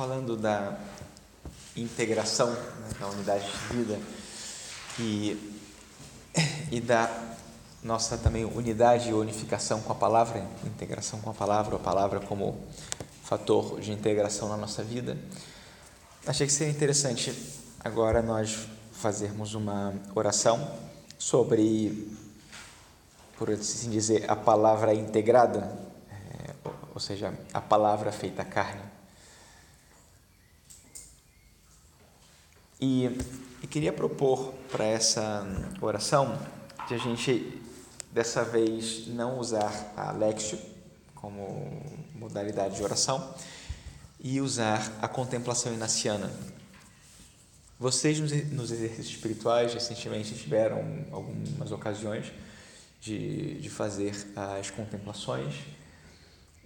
falando da integração né, da unidade de vida e, e da nossa também unidade e unificação com a palavra, integração com a palavra, a palavra como fator de integração na nossa vida. Achei que seria interessante agora nós fazermos uma oração sobre, por assim dizer, a palavra integrada, é, ou seja, a palavra feita carne. E, queria propor para essa oração que a gente dessa vez não usar a Lexio como modalidade de oração e usar a contemplação inaciana. Vocês nos exercícios espirituais recentemente tiveram algumas ocasiões de, de fazer as contemplações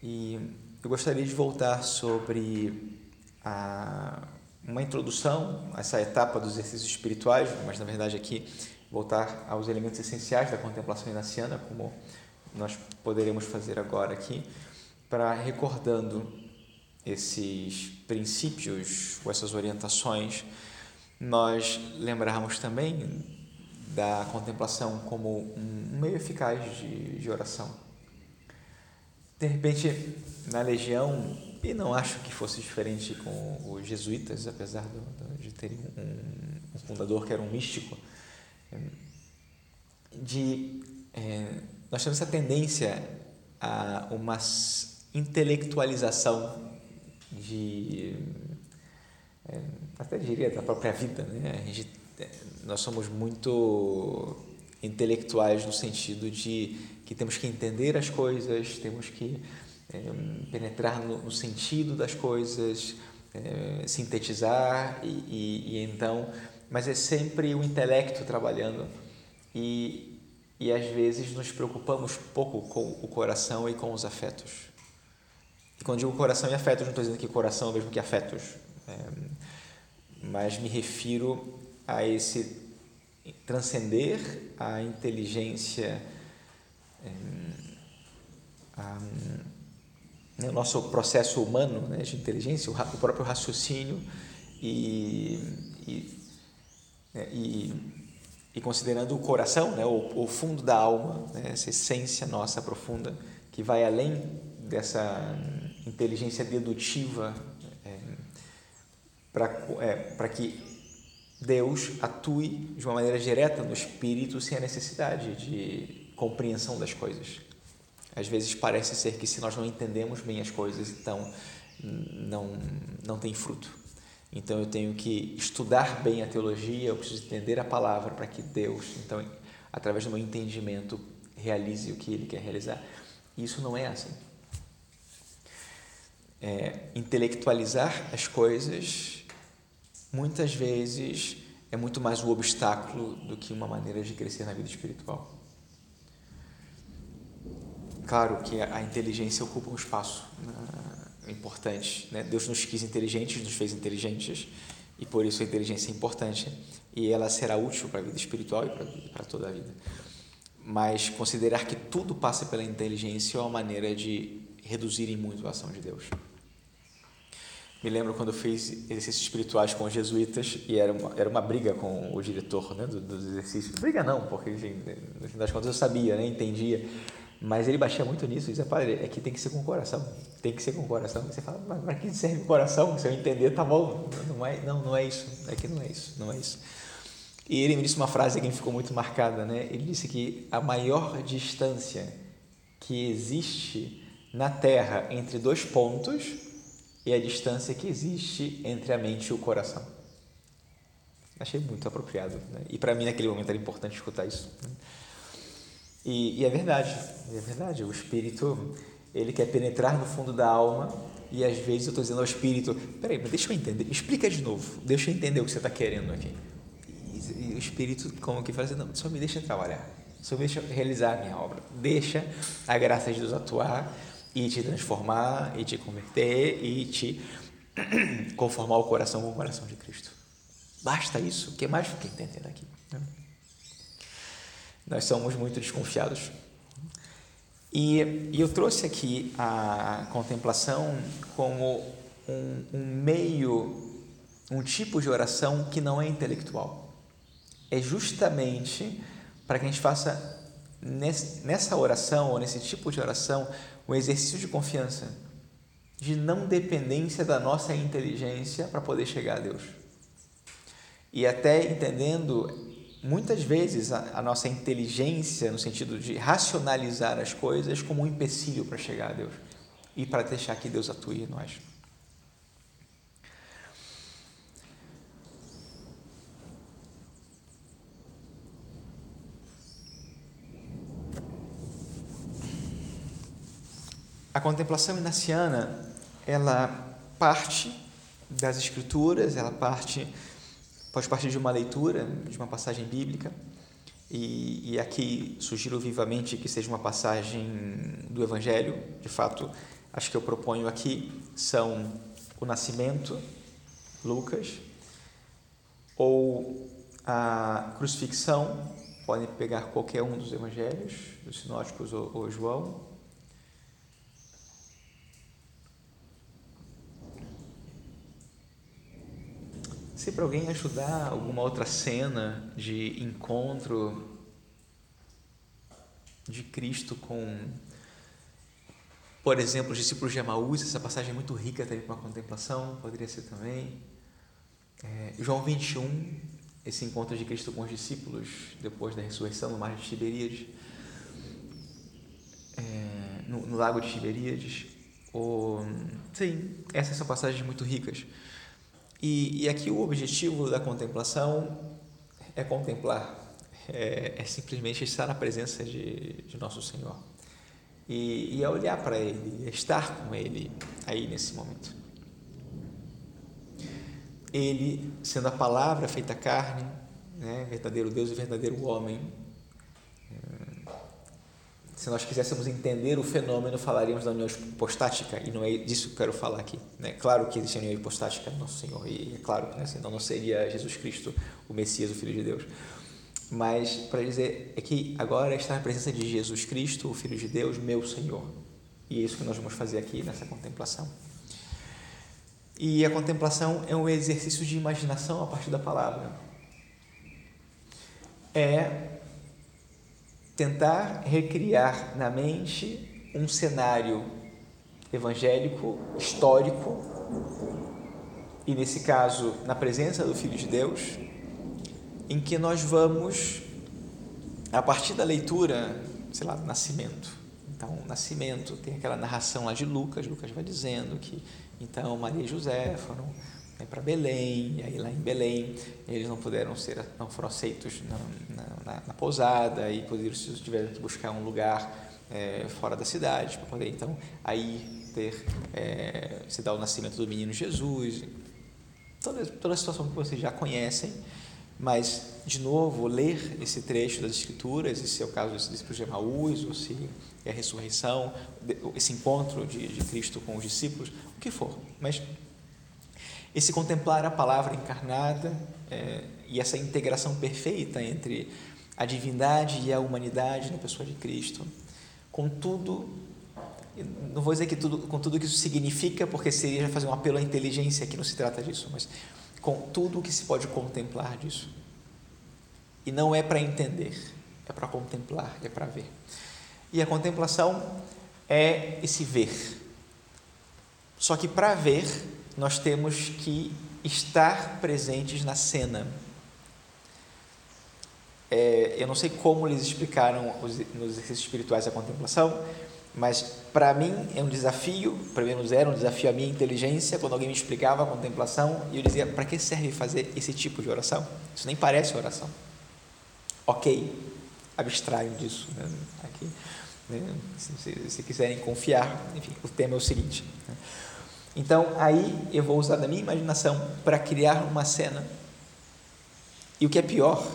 e eu gostaria de voltar sobre a uma introdução a essa etapa dos exercícios espirituais, mas na verdade aqui voltar aos elementos essenciais da contemplação inaciana, como nós poderemos fazer agora aqui, para recordando esses princípios ou essas orientações, nós lembrarmos também da contemplação como um meio eficaz de, de oração. De repente, na legião, e não acho que fosse diferente com os jesuítas, apesar do, de terem um, um, fundador que era um místico, de é, nós temos essa tendência a uma intelectualização de é, até diria da própria vida, né? Gente, é, nós somos muito intelectuais no sentido de que temos que entender as coisas, temos que é, penetrar no, no, sentido das coisas, é, sintetizar e, e, e, então, mas é sempre o intelecto trabalhando e, e às vezes nos preocupamos pouco com o coração e com os afetos. E quando digo coração e afetos, não estou dizendo que coração é o mesmo que afetos, é, mas me refiro a esse transcender a inteligência, a, né, o nosso processo humano né, de inteligência, o, o próprio raciocínio e, e, né, e, e, considerando o coração, né, o, o fundo da alma, né, essa essência nossa profunda que vai além dessa inteligência dedutiva é, para é, que Deus atue de uma maneira direta no espírito sem a necessidade de compreensão das coisas. Às vezes parece ser que se nós não entendemos bem as coisas, então não, não tem fruto. Então eu tenho que estudar bem a teologia, eu preciso entender a palavra para que Deus, então, através do meu entendimento, realize o que Ele quer realizar. E isso não é assim. É, intelectualizar as coisas, muitas vezes, é muito mais um obstáculo do que uma maneira de crescer na vida espiritual. Claro que a inteligência ocupa um espaço uh, importante. Né? Deus nos quis inteligentes, nos fez inteligentes, e por isso a inteligência é importante, e ela será útil para a vida espiritual e para toda a vida. Mas considerar que tudo passa pela inteligência é uma maneira de reduzir em muito a ação de Deus. Me lembro quando eu fiz exercícios espirituais com os jesuítas e era uma, era uma briga com o diretor né, dos do exercícios. Briga não, porque enfim, no fim das contas eu sabia, né, entendia mas ele baixia muito nisso dizia, padre, é que tem que ser com o coração, tem que ser com o coração. Você fala, mas para que serve o coração? Se eu entender, tá bom. Não é, não, não é isso, é que não é isso, não é isso. E ele me disse uma frase que me ficou muito marcada, né? Ele disse que a maior distância que existe na Terra entre dois pontos é a distância que existe entre a mente e o coração. Achei muito apropriado. Né? E para mim, naquele momento, era importante escutar isso. Né? E, e, é verdade, é verdade. O espírito ele quer penetrar no fundo da alma e às vezes eu estou dizendo ao espírito: peraí, mas deixa eu entender, explica de novo, deixa eu entender o que você está querendo aqui. E, o espírito, como que fala assim: não, só me deixa trabalhar, só me deixa realizar a minha obra, deixa a graça de Deus atuar e te transformar e te converter e te conformar o coração com o coração de Cristo. Basta isso, o que mais fica entendendo aqui? Nós somos muito desconfiados. E, e eu trouxe aqui a contemplação como um, um meio, um tipo de oração que não é intelectual. É justamente para que a gente faça nessa oração ou nesse tipo de oração um exercício de confiança, de não dependência da nossa inteligência para poder chegar a Deus. E até entendendo muitas vezes a, a, nossa inteligência, no sentido de racionalizar as coisas, como um empecilho para chegar a Deus e para deixar que Deus atue em nós. A contemplação inaciana, ela parte das escrituras, ela parte pode partir de uma leitura de uma passagem bíblica. E, e aqui sugiro vivamente que seja uma passagem do Evangelho. De fato, acho que eu proponho aqui são o nascimento, Lucas, ou a crucifixão, podem pegar qualquer um dos evangelhos, dos sinóticos ou, ou João, Se para alguém ajudar alguma outra cena de encontro de Cristo com, por exemplo, os discípulos de Emaús, essa passagem é muito rica também para contemplação, poderia ser também. É, João 21, esse encontro de Cristo com os discípulos depois da ressurreição no mar de Tiberíades, é, no, no, lago de Tiberíades. Ou, sim, essas são passagens muito ricas. E, e aqui o objetivo da contemplação é contemplar, é, é simplesmente estar na presença de, de nosso Senhor e, e é olhar para Ele, é estar com Ele aí nesse momento. Ele, sendo a palavra feita carne, né, verdadeiro Deus e verdadeiro homem, se nós quiséssemos entender o fenômeno, falaríamos da união hipostática, e não é disso que eu quero falar aqui. Né? Claro que existe a união hipostática no Nosso Senhor, e é claro que né, senão não seria Jesus Cristo, o Messias, o Filho de Deus. Mas para dizer é que agora está na presença de Jesus Cristo, o Filho de Deus, meu Senhor. E é isso que nós vamos fazer aqui nessa contemplação. E a contemplação é um exercício de imaginação a partir da palavra. É tentar recriar na mente um cenário evangélico, histórico, e nesse caso, na presença do Filho de Deus, em que nós vamos, a partir da leitura, sei lá, do nascimento. Então, o nascimento tem aquela narração lá de Lucas, Lucas vai dizendo que então Maria e José foram para Belém, e aí lá em Belém eles não puderam ser, não foram aceitos na, na, na pousada e isso tiveram que buscar um lugar é, fora da cidade para poder então aí ter é, se dar o nascimento do menino Jesus, toda, toda a situação que vocês já conhecem, mas de novo ler esse trecho das escrituras, se é o caso discípulos de Emaús, ou se é a ressurreição, esse encontro de, de Cristo com os discípulos, o que for, mas esse contemplar a palavra encarnada é, e essa integração perfeita entre a divindade e a humanidade na pessoa de Cristo, com tudo, não vou dizer que tudo, com tudo que isso significa, porque seria fazer um apelo à inteligência, que não se trata disso, mas com tudo o que se pode contemplar disso. E não é para entender, é para contemplar, é para ver. E a contemplação é esse ver. Só que para ver, nós temos que estar presentes na cena. É, eu não sei como eles explicaram os, nos exercícios espirituais a contemplação, mas para mim é um desafio, pelo menos era um desafio à minha inteligência quando alguém me explicava a contemplação e eu dizia: para que serve fazer esse tipo de oração? Isso nem parece oração. Ok, abstraio disso né? aqui. Né? Se, se, quiserem confiar, enfim, o tema é o seguinte. Né? Então, aí eu vou usar da minha imaginação para criar uma cena. E o que é pior,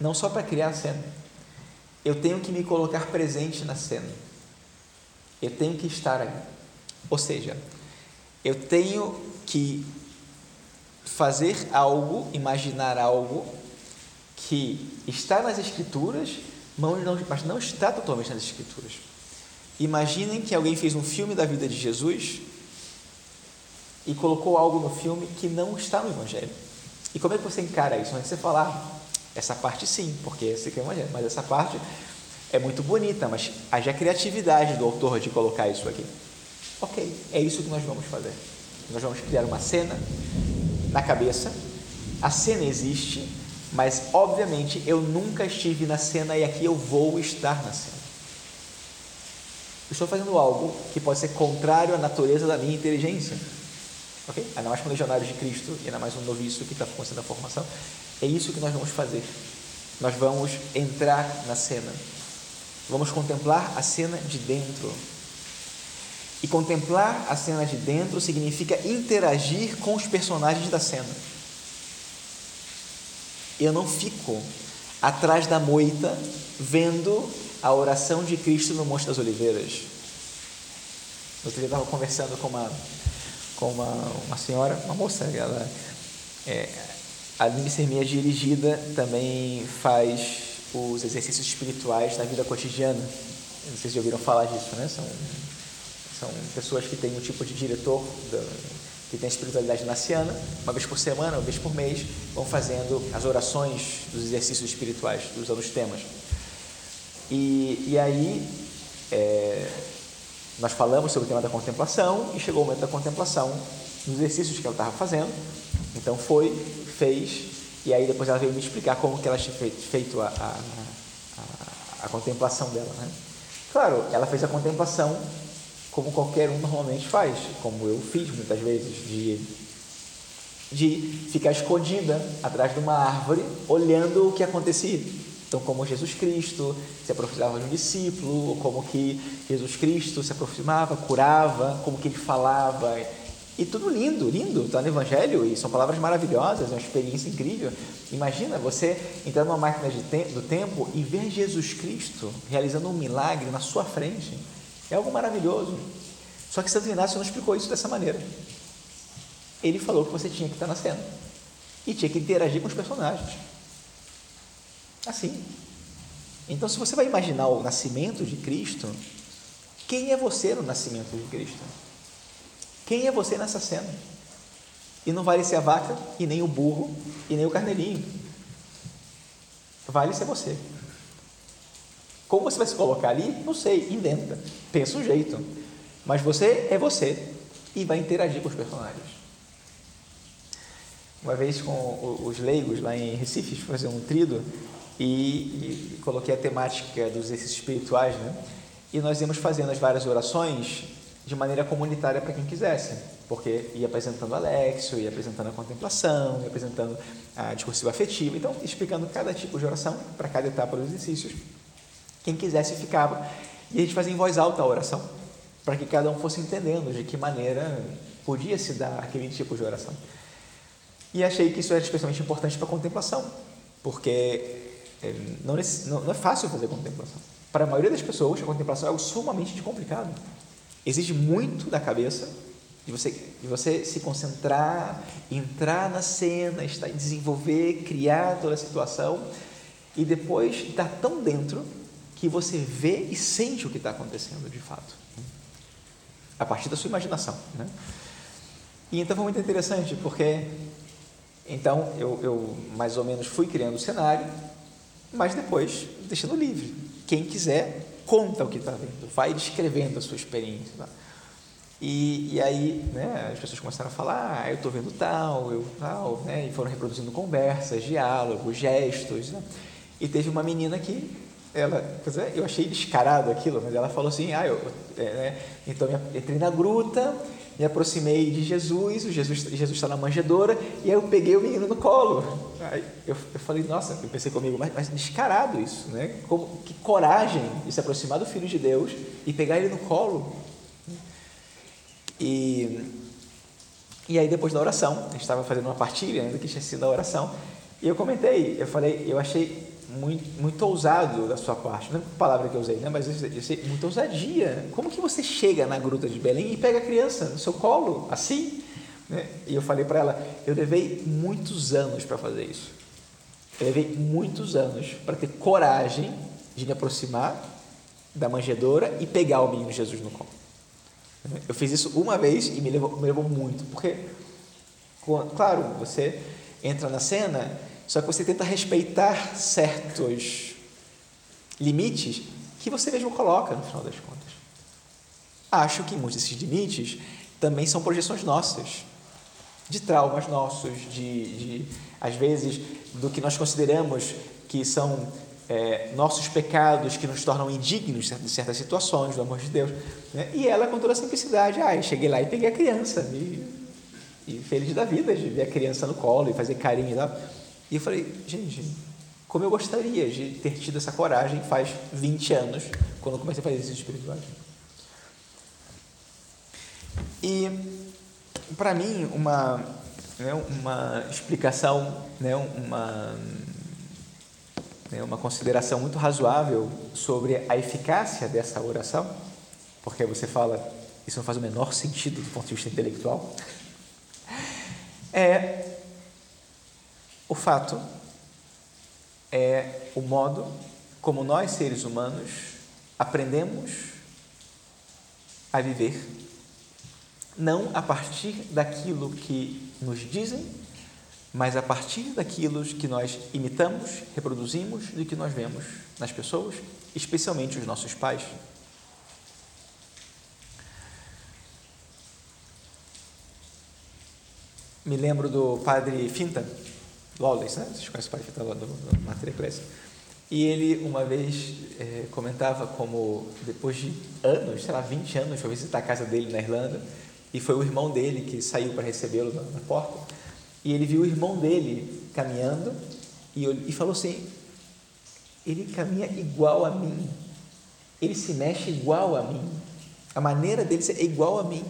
não só para criar a cena, eu tenho que me colocar presente na cena. Eu tenho que estar ali. Ou seja, eu tenho que fazer algo, imaginar algo que está nas Escrituras, mas não está totalmente nas Escrituras. Imaginem que alguém fez um filme da vida de Jesus e colocou algo no filme que não está no Evangelho. E como é que você encara isso? Antes de você falar, essa parte sim, porque esse aqui é o Evangelho, mas essa parte é muito bonita, mas haja criatividade do autor de colocar isso aqui. Ok, é isso que nós vamos fazer. Nós vamos criar uma cena na cabeça, a cena existe, mas obviamente eu nunca estive na cena e aqui eu vou estar na cena. estou fazendo algo que pode ser contrário à natureza da minha inteligência. Ok? Ainda mais com legionários de Cristo e ainda mais um noviço que está começando a formação. É isso que nós vamos fazer. Nós vamos entrar na cena. Vamos contemplar a cena de dentro. E contemplar a cena de dentro significa interagir com os personagens da cena. Eu não fico atrás da moita vendo a oração de Cristo no Monte das Oliveiras. Outro dia estava conversando com uma, com uma, uma senhora, uma moça, ela, é, a Sermia dirigida também faz os exercícios espirituais na vida cotidiana. Não sei se já ouviram falar disso, né? São, são pessoas que têm um tipo de diretor que tem a espiritualidade naciana, uma vez por semana, uma vez por mês, vão fazendo as orações dos exercícios espirituais, usando os temas. E, e aí, é, nós falamos sobre o tema da contemplação e chegou o momento da contemplação nos exercícios que ela estava fazendo. Então foi, fez, e aí depois ela veio me explicar como que ela tinha feito a, a, a, a contemplação dela. Né? Claro, ela fez a contemplação como qualquer um normalmente faz, como eu fiz muitas vezes, de, de ficar escondida atrás de uma árvore, olhando o que acontecia. Então, como Jesus Cristo se aproximava de um discípulo, como que Jesus Cristo se aproximava, curava, como que ele falava, e tudo lindo, lindo, está no Evangelho e são palavras maravilhosas, é uma experiência incrível. Imagina você entrar numa máquina te do tempo e ver Jesus Cristo realizando um milagre na sua frente. É algo maravilhoso. Só que Santo Inácio não explicou isso dessa maneira. Ele falou que você tinha que estar na cena e tinha que interagir com os personagens. Assim. Então, se você vai imaginar o nascimento de Cristo, quem é você no nascimento de Cristo? Quem é você nessa cena? E não vale ser a vaca, e nem o burro, e nem o carneirinho. Vale ser você. Como você vai se colocar ali? Não sei, inventa. Pensa um jeito. Mas você é você e vai interagir com os personagens. Uma vez com os leigos lá em Recife, fazer um trido e, e, coloquei a temática dos exercícios espirituais, né? E nós íamos fazendo as várias orações de maneira comunitária para quem quisesse, porque ia apresentando Alexio, ia apresentando a contemplação, ia apresentando a discursiva afetiva, então explicando cada tipo de oração para cada etapa dos exercícios. Quem quisesse ficava e a gente fazia em voz alta a oração, para que cada um fosse entendendo de que maneira podia se dar aquele tipo de oração. E achei que isso era especialmente importante para a contemplação, porque eh, não é fácil fazer contemplação. Para a maioria das pessoas, a contemplação é algo sumamente complicado. Exige muito da cabeça, de você, de você se concentrar, entrar na cena, estar, desenvolver, criar toda a situação e depois estar tão dentro que você vê e sente o que está acontecendo de fato, a partir da sua imaginação. Né? E então foi muito interessante, porque então eu, eu mais ou menos fui criando o cenário, mas depois deixando livre. Quem quiser conta o que está vendo, vai descrevendo a sua experiência. Tá? E, e aí, né, as pessoas começaram a falar, ah, eu estou vendo tal, eu tal, né, e foram reproduzindo conversas, diálogos, gestos. Né? E teve uma menina que, ela, é, eu achei descarado aquilo, mas ela falou assim, ah, eu, é, né, então eu entrei na gruta, me aproximei de Jesus, o Jesus Jesus está na manjedoura, e aí eu peguei o menino no colo. Aí eu, eu falei, nossa, eu pensei comigo, mas, mas descarado isso, né? Como, que coragem de se aproximar do Filho de Deus e pegar ele no colo. E, e aí depois da oração, a gente estava fazendo uma partilha ainda que tinha sido a oração, e eu comentei, eu falei, eu achei muito, muito ousado da sua parte, não é a palavra que eu usei, né? mas eu sei, muita ousadia. Como que você chega na gruta de Belém e pega a criança no seu colo, assim? Né? E eu falei para ela, eu levei muitos anos para fazer isso. Eu levei muitos anos para ter coragem de me aproximar da manjedoura e pegar o menino Jesus no colo. Eu fiz isso uma vez e me levou, me levou muito, porque, claro, você entra na cena, só que você tenta respeitar certos limites que você mesmo coloca no final das contas. Acho que muitos desses limites também são projeções nossas, de traumas nossos, de, de às vezes, do que nós consideramos que são é, nossos pecados que nos tornam indignos de certas situações, do amor de Deus. Né? E ela, com toda a simplicidade, ah, cheguei lá e peguei a criança, e, e feliz da vida de ver a criança no colo e fazer carinho e tal. E eu falei, gente, como eu gostaria de ter tido essa coragem faz 20 anos, quando eu comecei a fazer exercício espirituais. E, para mim, uma, né, uma explicação, né, uma né, uma consideração muito razoável sobre a eficácia dessa oração, porque você fala, isso não faz o menor sentido do ponto de vista intelectual, é o fato, é o modo como nós, seres humanos, aprendemos a viver, não a partir daquilo que nos dizem mas a partir daquilo que nós imitamos, reproduzimos e que nós vemos nas pessoas, especialmente os nossos pais. Me lembro do padre Finta, Lawless, né? Vocês conhecem o padre Finta do, do Matéria Pressa. E ele, uma vez, é, comentava como, depois de anos, sei lá, 20 anos, foi visitar a casa dele na Irlanda, e foi o irmão dele que saiu para recebê-lo na, na porta. E ele viu o irmão dele caminhando e, e falou assim: ele caminha igual a mim, ele se mexe igual a mim, a maneira dele é igual a mim.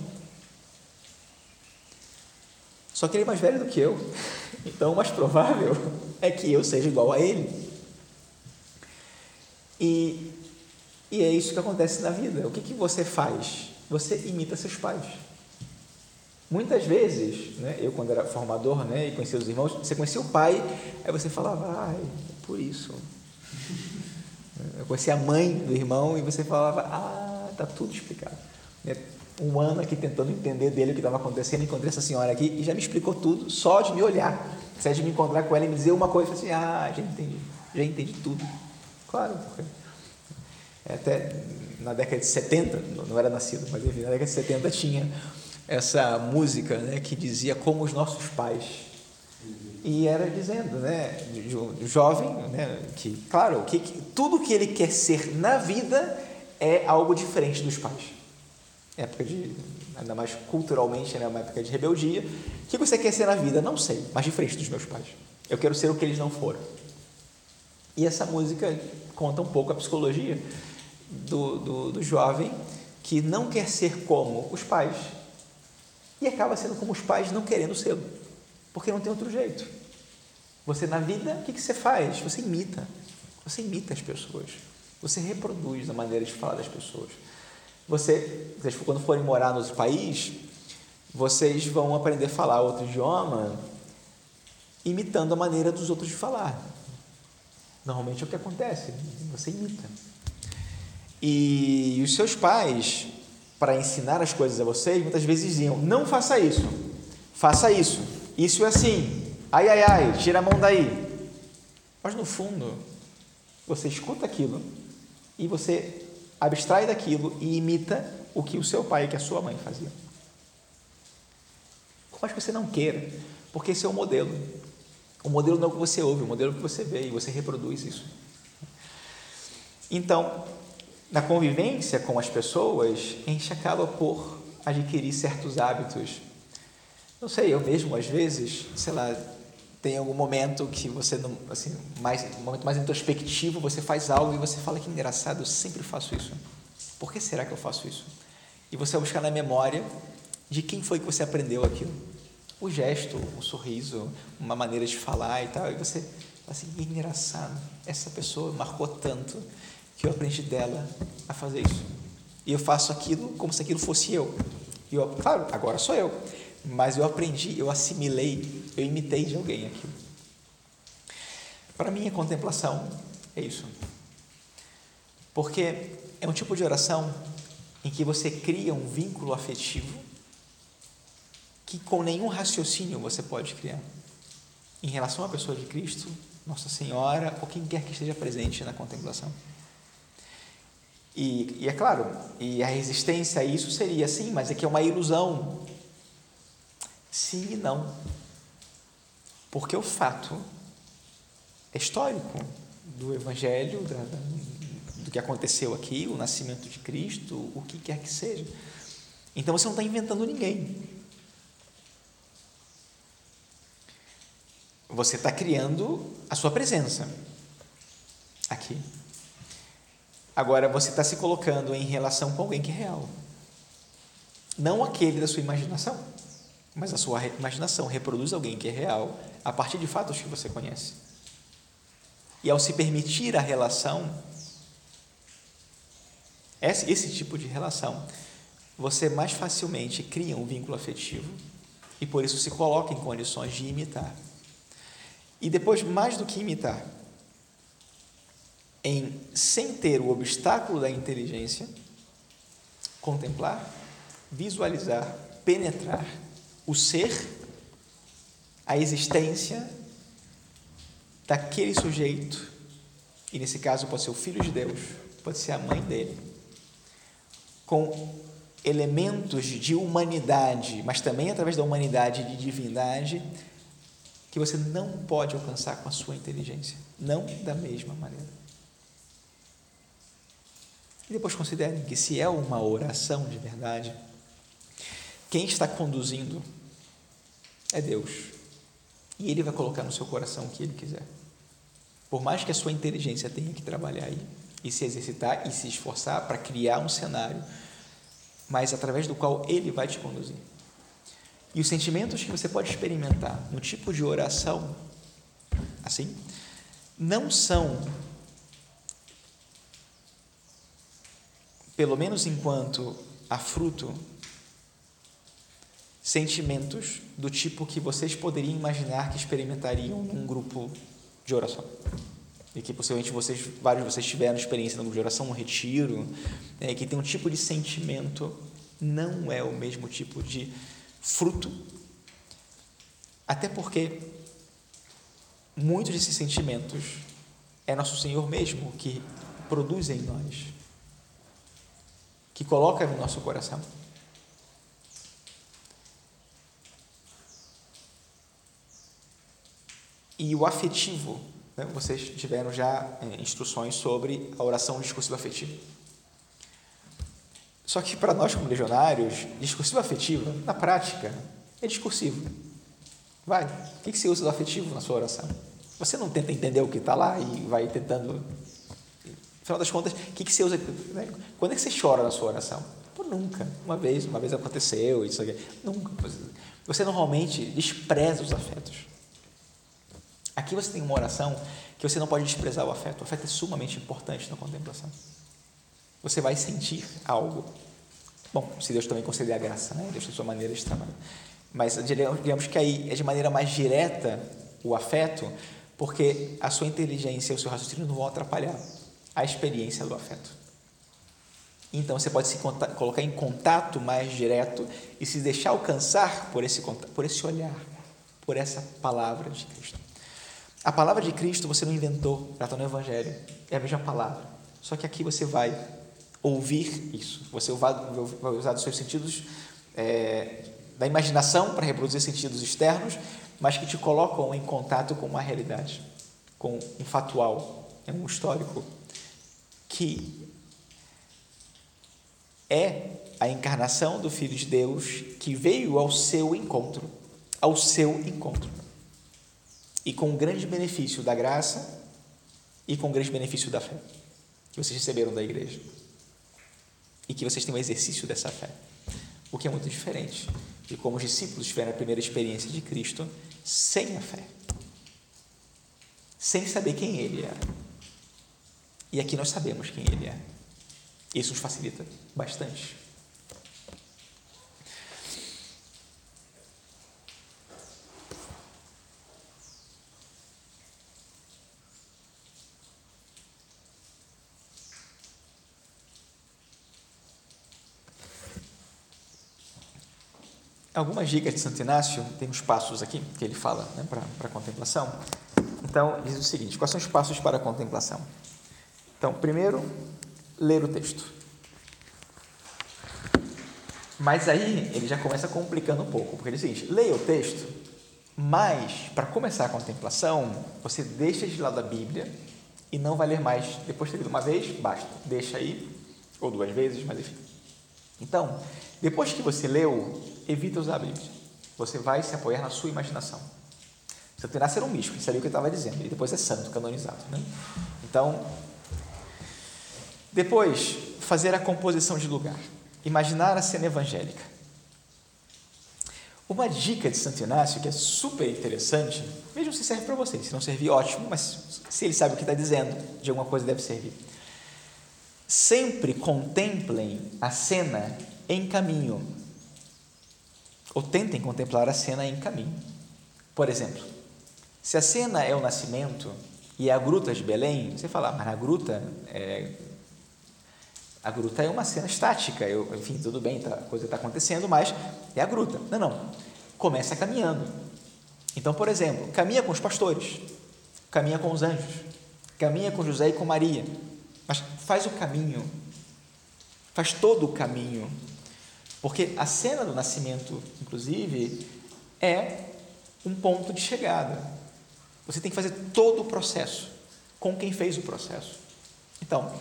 Só que ele é mais velho do que eu, então o mais provável é que eu seja igual a ele. E, e é isso que acontece na vida. O que, que você faz? Você imita seus pais. Muitas vezes, né, eu quando era formador né, e conhecia os irmãos, você conhecia o pai, aí você falava, ah, é por isso. Eu conhecia a mãe do irmão e você falava, ah, está tudo explicado. Um ano aqui tentando entender dele o que estava acontecendo, encontrei essa senhora aqui e já me explicou tudo, só de me olhar. Se é de me encontrar com ela e me dizer uma coisa, assim, ah, já entendi, já entendi tudo. Claro, porque até na década de 70, não era nascido, mas enfim, na década de 70 tinha essa música né, que dizia como os nossos pais. E era dizendo, né, o jovem, né, que, claro, que, que, tudo que ele quer ser na vida é algo diferente dos pais. Época de, ainda mais culturalmente, né, uma época de rebeldia. O que você quer ser na vida? Não sei, mas diferente dos meus pais. Eu quero ser o que eles não foram. E essa música conta um pouco a psicologia do, do, do jovem que não quer ser como os pais, e acaba sendo como os pais não querendo ser, porque não tem outro jeito. Você na vida, o que, que você faz? Você imita. Você imita as pessoas. Você reproduz a maneira de falar das pessoas. Você, quando forem morar no outro país, vocês vão aprender a falar outro idioma imitando a maneira dos outros de falar. Normalmente é o que acontece, você imita. E os seus pais para ensinar as coisas a vocês, muitas vezes diziam: não faça isso, faça isso, isso é assim, ai, ai, ai, tira a mão daí. Mas no fundo, você escuta aquilo e você abstrai daquilo e imita o que o seu pai e que a sua mãe faziam. Mais que você não queira, porque esse é o modelo. O modelo não é o que você ouve, o modelo é o que você vê e você reproduz isso. Então, na convivência com as pessoas, a gente acaba por adquirir certos hábitos. Não sei, eu mesmo às vezes, sei lá, tem algum momento que você não, assim, mais, um momento mais introspectivo, você faz algo e você fala que engraçado, eu sempre faço isso. Por que será que eu faço isso? E você vai buscar na memória de quem foi que você aprendeu aquilo. O gesto, o sorriso, uma maneira de falar e tal, e você assim, engraçado, essa pessoa marcou tanto que eu aprendi dela a fazer isso. E eu faço aquilo como se aquilo fosse eu. E eu, claro, agora sou eu. Mas eu aprendi, eu assimilei, eu imitei de alguém aquilo. Para mim, a contemplação é isso. Porque é um tipo de oração em que você cria um vínculo afetivo que com nenhum raciocínio você pode criar em relação à pessoa de Cristo, Nossa Senhora ou quem quer que esteja presente na contemplação. E, e, é claro, e a resistência a isso seria sim, mas é que é uma ilusão. Sim e não. Porque o fato é histórico do Evangelho, do que aconteceu aqui, o nascimento de Cristo, o que quer que seja. Então você não está inventando ninguém. Você está criando a sua presença aqui. Agora você está se colocando em relação com alguém que é real. Não aquele da sua imaginação, mas a sua imaginação reproduz alguém que é real a partir de fatos que você conhece. E ao se permitir a relação, esse, esse tipo de relação, você mais facilmente cria um vínculo afetivo e por isso se coloca em condições de imitar. E depois, mais do que imitar, em, sem ter o obstáculo da inteligência, contemplar, visualizar, penetrar o ser, a existência daquele sujeito, e nesse caso pode ser o filho de Deus, pode ser a mãe dele, com elementos de humanidade, mas também através da humanidade de divindade, que você não pode alcançar com a sua inteligência, não da mesma maneira. E depois considerem que se é uma oração de verdade, quem está conduzindo é Deus. E Ele vai colocar no seu coração o que Ele quiser. Por mais que a sua inteligência tenha que trabalhar aí, e se exercitar e se esforçar para criar um cenário, mas através do qual Ele vai te conduzir. E os sentimentos que você pode experimentar no tipo de oração, assim, não são pelo menos enquanto há fruto, sentimentos do tipo que vocês poderiam imaginar que experimentariam num grupo de oração. E que possivelmente vocês, vários de vocês tiveram experiência no grupo de oração, um retiro, né, que tem um tipo de sentimento, não é o mesmo tipo de fruto. Até porque muitos desses sentimentos é nosso Senhor mesmo que produz em nós que coloca no nosso coração. E o afetivo, né? vocês tiveram já é, instruções sobre a oração discursiva afetiva. Só que para nós, como legionários, discursivo afetivo, na prática, é discursivo. Vai, o que você usa do afetivo na sua oração? Você não tenta entender o que está lá e vai tentando Afinal das contas, o que você usa? Né? Quando é que você chora na sua oração? Pô, nunca. Uma vez, uma vez aconteceu, isso aqui. Nunca. Você normalmente despreza os afetos. Aqui você tem uma oração que você não pode desprezar o afeto. O afeto é sumamente importante na contemplação. Você vai sentir algo. Bom, se Deus também conceder a graça, né? Deus tem sua maneira de trabalhar. Mas digamos que aí é de maneira mais direta o afeto, porque a sua inteligência e o seu raciocínio não vão atrapalhar a experiência do afeto. Então você pode se colocar em contato mais direto e se deixar alcançar por esse, por esse olhar, por essa palavra de Cristo. A palavra de Cristo você não inventou, já está no Evangelho, é a mesma palavra. Só que aqui você vai ouvir isso, você vai usar os seus sentidos é, da imaginação para reproduzir sentidos externos, mas que te colocam em contato com uma realidade, com um fatual, é um histórico que é a encarnação do Filho de Deus que veio ao seu encontro, ao seu encontro. E com o grande benefício da graça e com o grande benefício da fé que vocês receberam da igreja. E que vocês têm o exercício dessa fé. O que é muito diferente de como os discípulos tiveram a primeira experiência de Cristo sem a fé. Sem saber quem ele era e aqui nós sabemos quem Ele é. Isso nos facilita bastante. Algumas dicas de Santo Inácio, tem uns passos aqui que ele fala né, para contemplação. Então, diz o seguinte: quais são os passos para a contemplação? Então, primeiro, ler o texto. Mas aí ele já começa complicando um pouco, porque ele diz o seguinte: leia o texto, mas para começar a contemplação, você deixa de lado a Bíblia e não vai ler mais. Depois de ter lido uma vez, basta, deixa aí, ou duas vezes, mas enfim. Então, depois que você leu, evita usar a Bíblia. Você vai se apoiar na sua imaginação. Santo Inácio era um místico, ele sabia o que estava dizendo, ele depois é santo, canonizado. Né? Então, depois, fazer a composição de lugar. Imaginar a cena evangélica. Uma dica de Santo Inácio que é super interessante, vejam se serve para vocês. Se não servir, ótimo, mas se ele sabe o que está dizendo, de alguma coisa deve servir. Sempre contemplem a cena em caminho, ou tentem contemplar a cena em caminho. Por exemplo, se a cena é o nascimento e é a gruta de Belém, você fala, ah, mas a gruta é a gruta é uma cena estática, eu, enfim, tudo bem, tá, a coisa está acontecendo, mas é a gruta. Não, não. Começa caminhando. Então, por exemplo, caminha com os pastores, caminha com os anjos, caminha com José e com Maria, mas faz o caminho, faz todo o caminho, porque a cena do nascimento, inclusive, é um ponto de chegada. Você tem que fazer todo o processo com quem fez o processo. Então,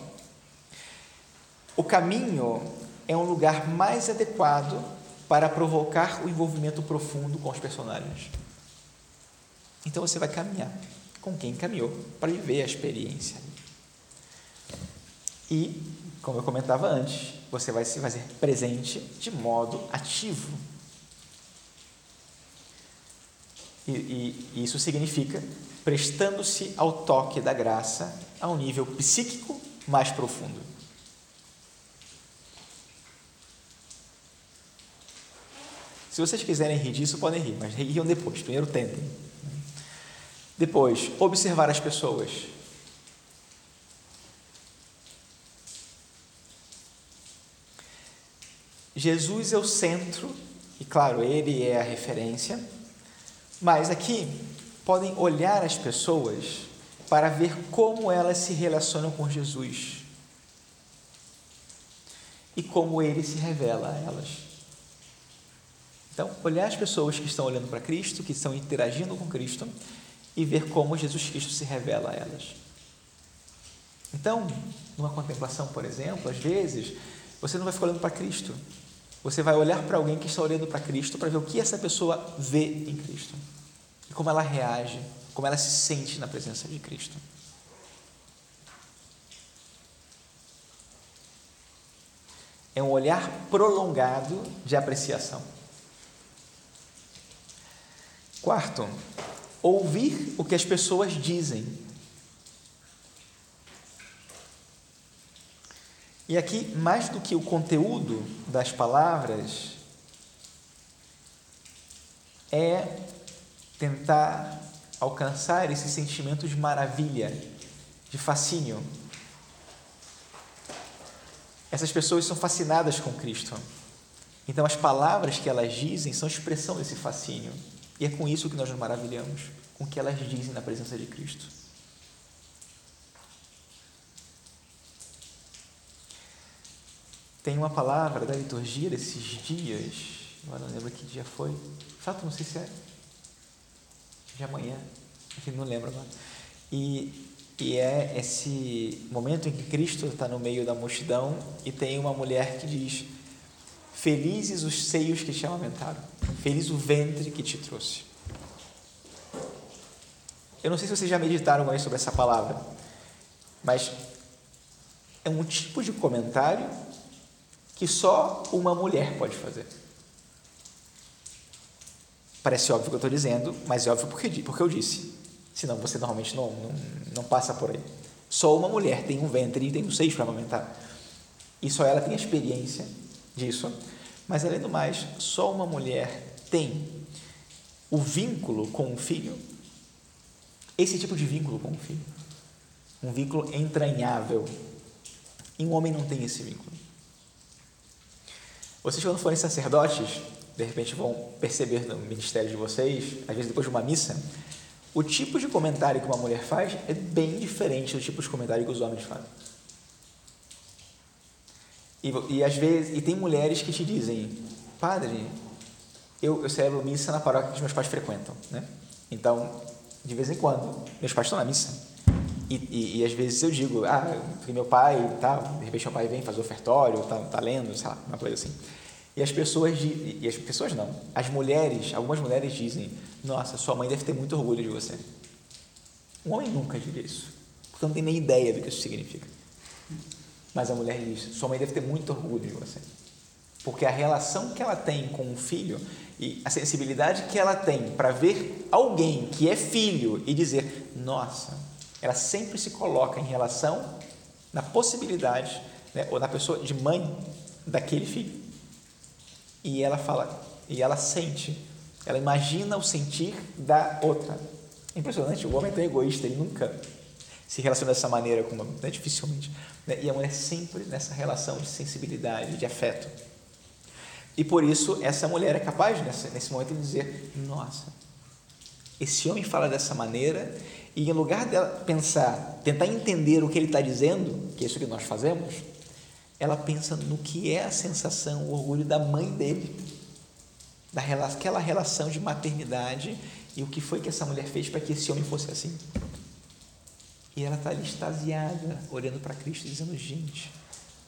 o caminho é um lugar mais adequado para provocar o envolvimento profundo com os personagens. Então você vai caminhar com quem caminhou para viver a experiência. E, como eu comentava antes, você vai se fazer presente de modo ativo. E, e, isso significa prestando-se ao toque da graça a um nível psíquico mais profundo. Se vocês quiserem rir disso, podem rir, mas riam depois. Primeiro tentem. Depois, observar as pessoas. Jesus é o centro, e claro, ele é a referência, mas aqui podem olhar as pessoas para ver como elas se relacionam com Jesus e como ele se revela a elas. Então, olhar as pessoas que estão olhando para Cristo, que estão interagindo com Cristo e ver como Jesus Cristo se revela a elas. Então, numa contemplação, por exemplo, às vezes, você não vai ficar olhando para Cristo. Você vai olhar para alguém que está olhando para Cristo para ver o que essa pessoa vê em Cristo e como ela reage, como ela se sente na presença de Cristo. É um olhar prolongado de apreciação. Quarto, ouvir o que as pessoas dizem. E aqui, mais do que o conteúdo das palavras, é tentar alcançar esse sentimento de maravilha, de fascínio. Essas pessoas são fascinadas com Cristo. Então, as palavras que elas dizem são expressão desse fascínio. E é com isso que nós nos maravilhamos, com o que elas dizem na presença de Cristo. Tem uma palavra da liturgia desses dias, agora não lembro que dia foi, fato não sei se é de amanhã, enfim, não lembro agora. E, e é esse momento em que Cristo está no meio da multidão e tem uma mulher que diz: Felizes os seios que te amamentaram. Feliz o ventre que te trouxe. Eu não sei se vocês já meditaram mais sobre essa palavra, mas é um tipo de comentário que só uma mulher pode fazer. Parece óbvio o que eu estou dizendo, mas é óbvio porque, porque eu disse. Senão você normalmente não, não, não passa por aí. Só uma mulher tem um ventre e tem um seio para amamentar. E só ela tem a experiência disso. Mas além do mais, só uma mulher tem o vínculo com o filho, esse tipo de vínculo com o filho, um vínculo entranhável. E um homem não tem esse vínculo. Vocês, quando forem sacerdotes, de repente vão perceber no ministério de vocês, às vezes depois de uma missa, o tipo de comentário que uma mulher faz é bem diferente do tipo de comentário que os homens fazem. E, e às vezes, e tem mulheres que te dizem, padre, eu, eu celebro missa na paróquia que os meus pais frequentam, né? Então, de vez em quando, meus pais estão na missa. E, e, e às vezes eu digo, ah, porque meu pai, tá, de repente meu pai vem fazer ofertório, tá, tá lendo, sei lá, uma coisa assim. E as pessoas, e as pessoas não, as mulheres, algumas mulheres dizem, nossa, sua mãe deve ter muito orgulho de você. Um homem nunca diria isso, porque não tem nem ideia do que isso significa. Mas a mulher diz: sua mãe deve ter muito orgulho de você. Porque a relação que ela tem com o filho e a sensibilidade que ela tem para ver alguém que é filho e dizer: nossa, ela sempre se coloca em relação na possibilidade, né, ou na pessoa de mãe daquele filho. E ela fala, e ela sente, ela imagina o sentir da outra. É impressionante, o homem é tão egoísta, ele nunca se relaciona dessa maneira com uma né, dificilmente. Né? E a mulher sempre nessa relação de sensibilidade, de afeto. E por isso essa mulher é capaz nesse momento de dizer: Nossa, esse homem fala dessa maneira, e em lugar dela pensar, tentar entender o que ele está dizendo, que é isso que nós fazemos, ela pensa no que é a sensação, o orgulho da mãe dele, daquela relação de maternidade e o que foi que essa mulher fez para que esse homem fosse assim. E ela está ali extasiada, olhando para Cristo, dizendo: Gente,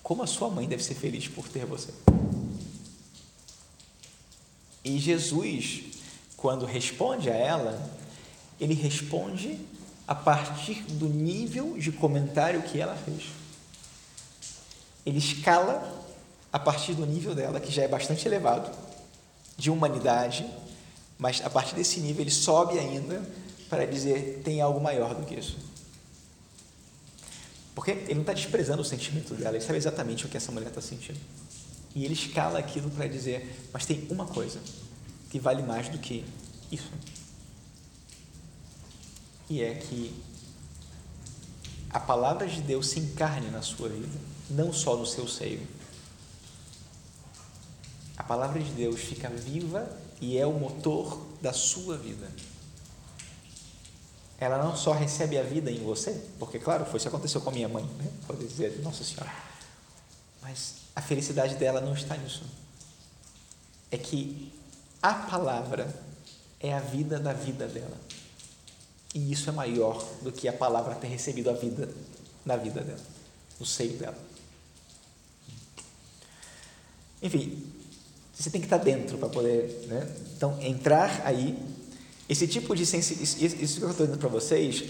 como a sua mãe deve ser feliz por ter você. E Jesus, quando responde a ela, ele responde a partir do nível de comentário que ela fez. Ele escala a partir do nível dela, que já é bastante elevado, de humanidade, mas a partir desse nível ele sobe ainda para dizer: tem algo maior do que isso. Porque ele não está desprezando o sentimento dela, ele sabe exatamente o que essa mulher está sentindo. E ele escala aquilo para dizer: mas tem uma coisa que vale mais do que isso. E é que a palavra de Deus se encarne na sua vida, não só no seu seio. A palavra de Deus fica viva e é o motor da sua vida ela não só recebe a vida em você, porque, claro, foi isso aconteceu com a minha mãe, né? pode dizer, Nossa Senhora, mas a felicidade dela não está nisso. É que a palavra é a vida da vida dela. E isso é maior do que a palavra ter recebido a vida na vida dela, no seio dela. Enfim, você tem que estar dentro para poder, né? Então, entrar aí esse tipo de sensibilidade, isso que eu estou dizendo para vocês,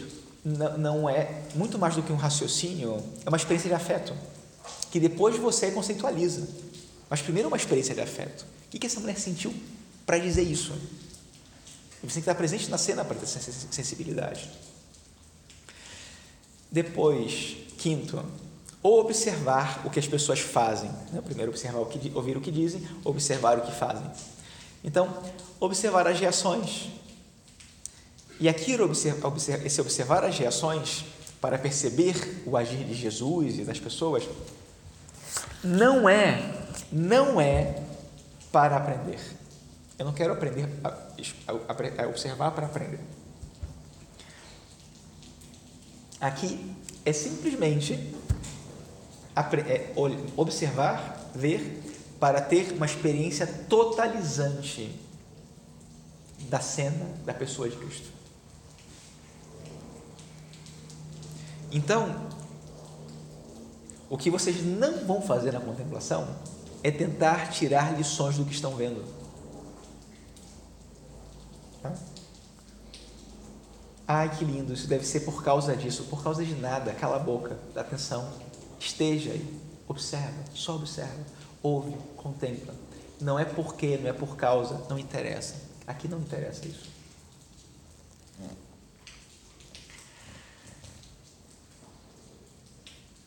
não é muito mais do que um raciocínio, é uma experiência de afeto, que depois você conceitualiza. Mas primeiro é uma experiência de afeto. O que essa mulher sentiu para dizer isso? Você tem que estar presente na cena para ter sensibilidade. Depois, quinto, observar o que as pessoas fazem. Né? Primeiro, observar o que, ouvir o que dizem, observar o que fazem. Então, observar as reações e aqui esse observar as reações para perceber o agir de Jesus e das pessoas não é não é para aprender. Eu não quero aprender a, a observar para aprender. Aqui é simplesmente é observar, ver para ter uma experiência totalizante da cena da pessoa de Cristo. Então, o que vocês não vão fazer na contemplação é tentar tirar lições do que estão vendo. Ai, que lindo, isso deve ser por causa disso, por causa de nada. Cala a boca, dá atenção, esteja aí, observa, só observa, ouve, contempla. Não é porque, não é por causa, não interessa. Aqui não interessa isso.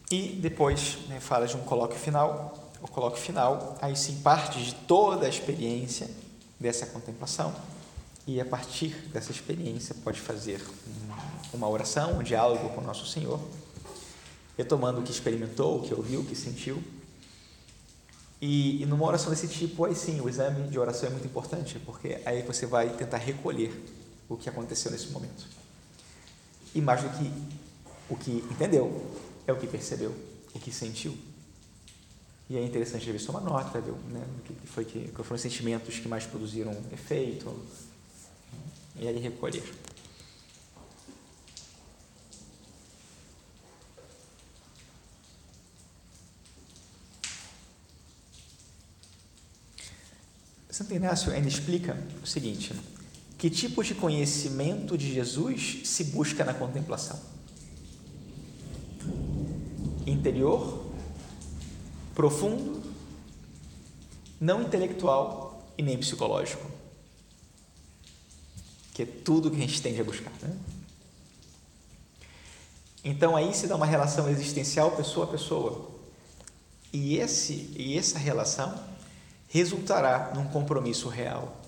E depois né, fala de um colóquio final. O colóquio final, aí sim, parte de toda a experiência dessa contemplação. E a partir dessa experiência, pode fazer uma oração, um diálogo com o Nosso Senhor, retomando o que experimentou, o que ouviu, o que sentiu. E, e numa oração desse tipo, aí sim, o exame de oração é muito importante, porque aí você vai tentar recolher o que aconteceu nesse momento. E mais do que o que entendeu, é o que percebeu, o que sentiu. E é interessante só uma nota, ver né, o que foi que foram os sentimentos que mais produziram efeito, e aí recolher. Santo Inácio ainda explica o seguinte: que tipo de conhecimento de Jesus se busca na contemplação? Interior, profundo, não intelectual e nem psicológico. Que é tudo que a gente tende a buscar. Né? Então aí se dá uma relação existencial pessoa a pessoa. E, esse, e essa relação resultará num compromisso real.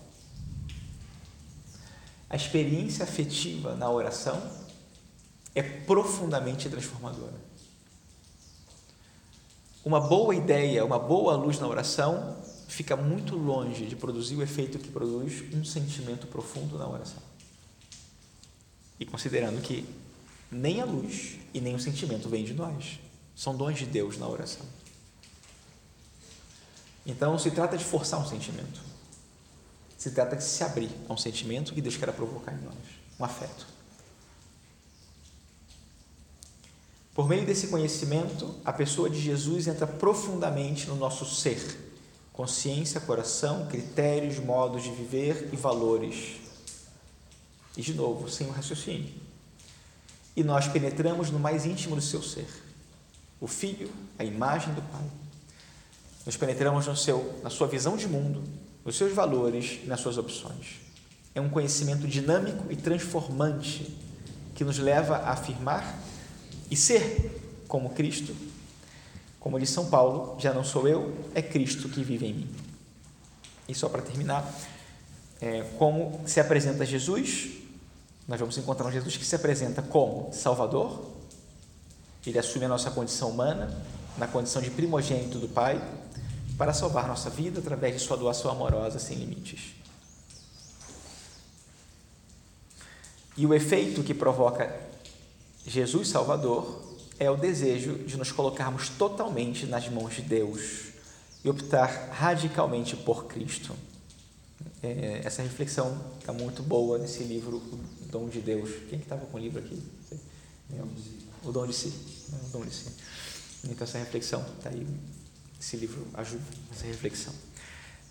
A experiência afetiva na oração é profundamente transformadora. Uma boa ideia, uma boa luz na oração fica muito longe de produzir o efeito que produz um sentimento profundo na oração. E considerando que nem a luz e nem o sentimento vêm de nós, são dons de Deus na oração. Então, se trata de forçar um sentimento. Se trata de se abrir a um sentimento que Deus quer provocar em nós, um afeto. Por meio desse conhecimento, a pessoa de Jesus entra profundamente no nosso ser, consciência, coração, critérios, modos de viver e valores. E de novo, sem o raciocínio. E nós penetramos no mais íntimo do seu ser, o Filho, a imagem do Pai nos penetramos no seu, na sua visão de mundo, nos seus valores e nas suas opções. É um conhecimento dinâmico e transformante que nos leva a afirmar e ser como Cristo. Como diz São Paulo, já não sou eu, é Cristo que vive em mim. E só para terminar, é, como se apresenta Jesus, nós vamos encontrar um Jesus que se apresenta como Salvador, ele assume a nossa condição humana, na condição de primogênito do Pai, para salvar nossa vida através de sua doação amorosa sem limites. E o efeito que provoca Jesus Salvador é o desejo de nos colocarmos totalmente nas mãos de Deus e optar radicalmente por Cristo. É, essa reflexão está muito boa nesse livro, O Dom de Deus. Quem estava com o livro aqui? O Dom de Si. O Dom de Si. Então, essa reflexão está aí esse livro ajuda nessa reflexão.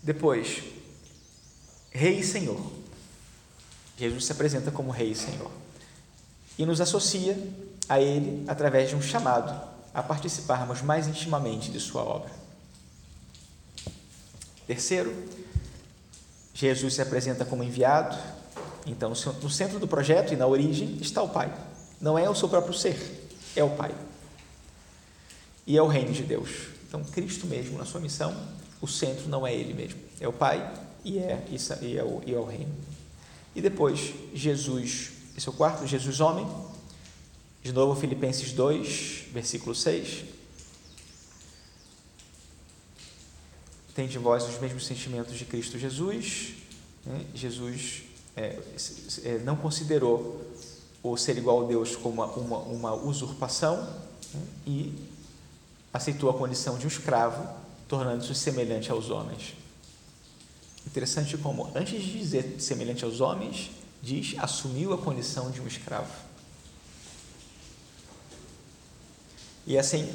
Depois, Rei e Senhor. Jesus se apresenta como Rei e Senhor e nos associa a Ele através de um chamado a participarmos mais intimamente de Sua obra. Terceiro, Jesus se apresenta como enviado, então no centro do projeto e na origem está o Pai. Não é o seu próprio ser, é o Pai. E é o reino de Deus. Então, Cristo mesmo, na sua missão, o centro não é Ele mesmo, é o Pai e é, e é, o, e é o reino. E depois, Jesus, esse é o quarto, Jesus homem, de novo Filipenses 2, versículo 6. Tem de vós os mesmos sentimentos de Cristo Jesus. Né? Jesus é, é, não considerou o ser igual a Deus como uma, uma, usurpação né? e aceitou a condição de um escravo, tornando-se semelhante aos homens. Interessante como, antes de dizer semelhante aos homens, diz assumiu a condição de um escravo. E assim,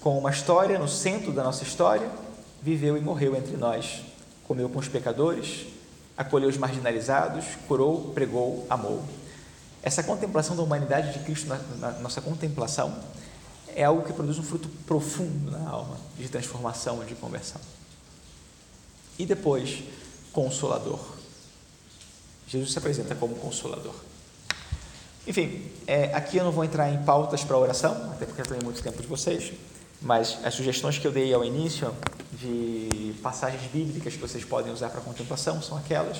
com uma história no centro da nossa história, viveu e morreu entre nós, comeu com os pecadores, acolheu os marginalizados, curou, pregou, amou. Essa contemplação da humanidade de Cristo na, na nossa contemplação é algo que produz um fruto profundo na alma, de transformação, de conversão. E depois, consolador. Jesus se apresenta como consolador. Enfim, é, aqui eu não vou entrar em pautas para oração, até porque eu tenho muito tempo de vocês, mas as sugestões que eu dei ao início de passagens bíblicas que vocês podem usar para contemplação são aquelas.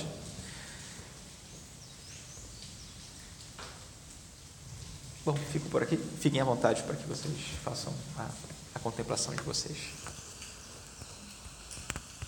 Bom, fico por aqui. Fiquem à vontade para que vocês façam a, a contemplação de vocês.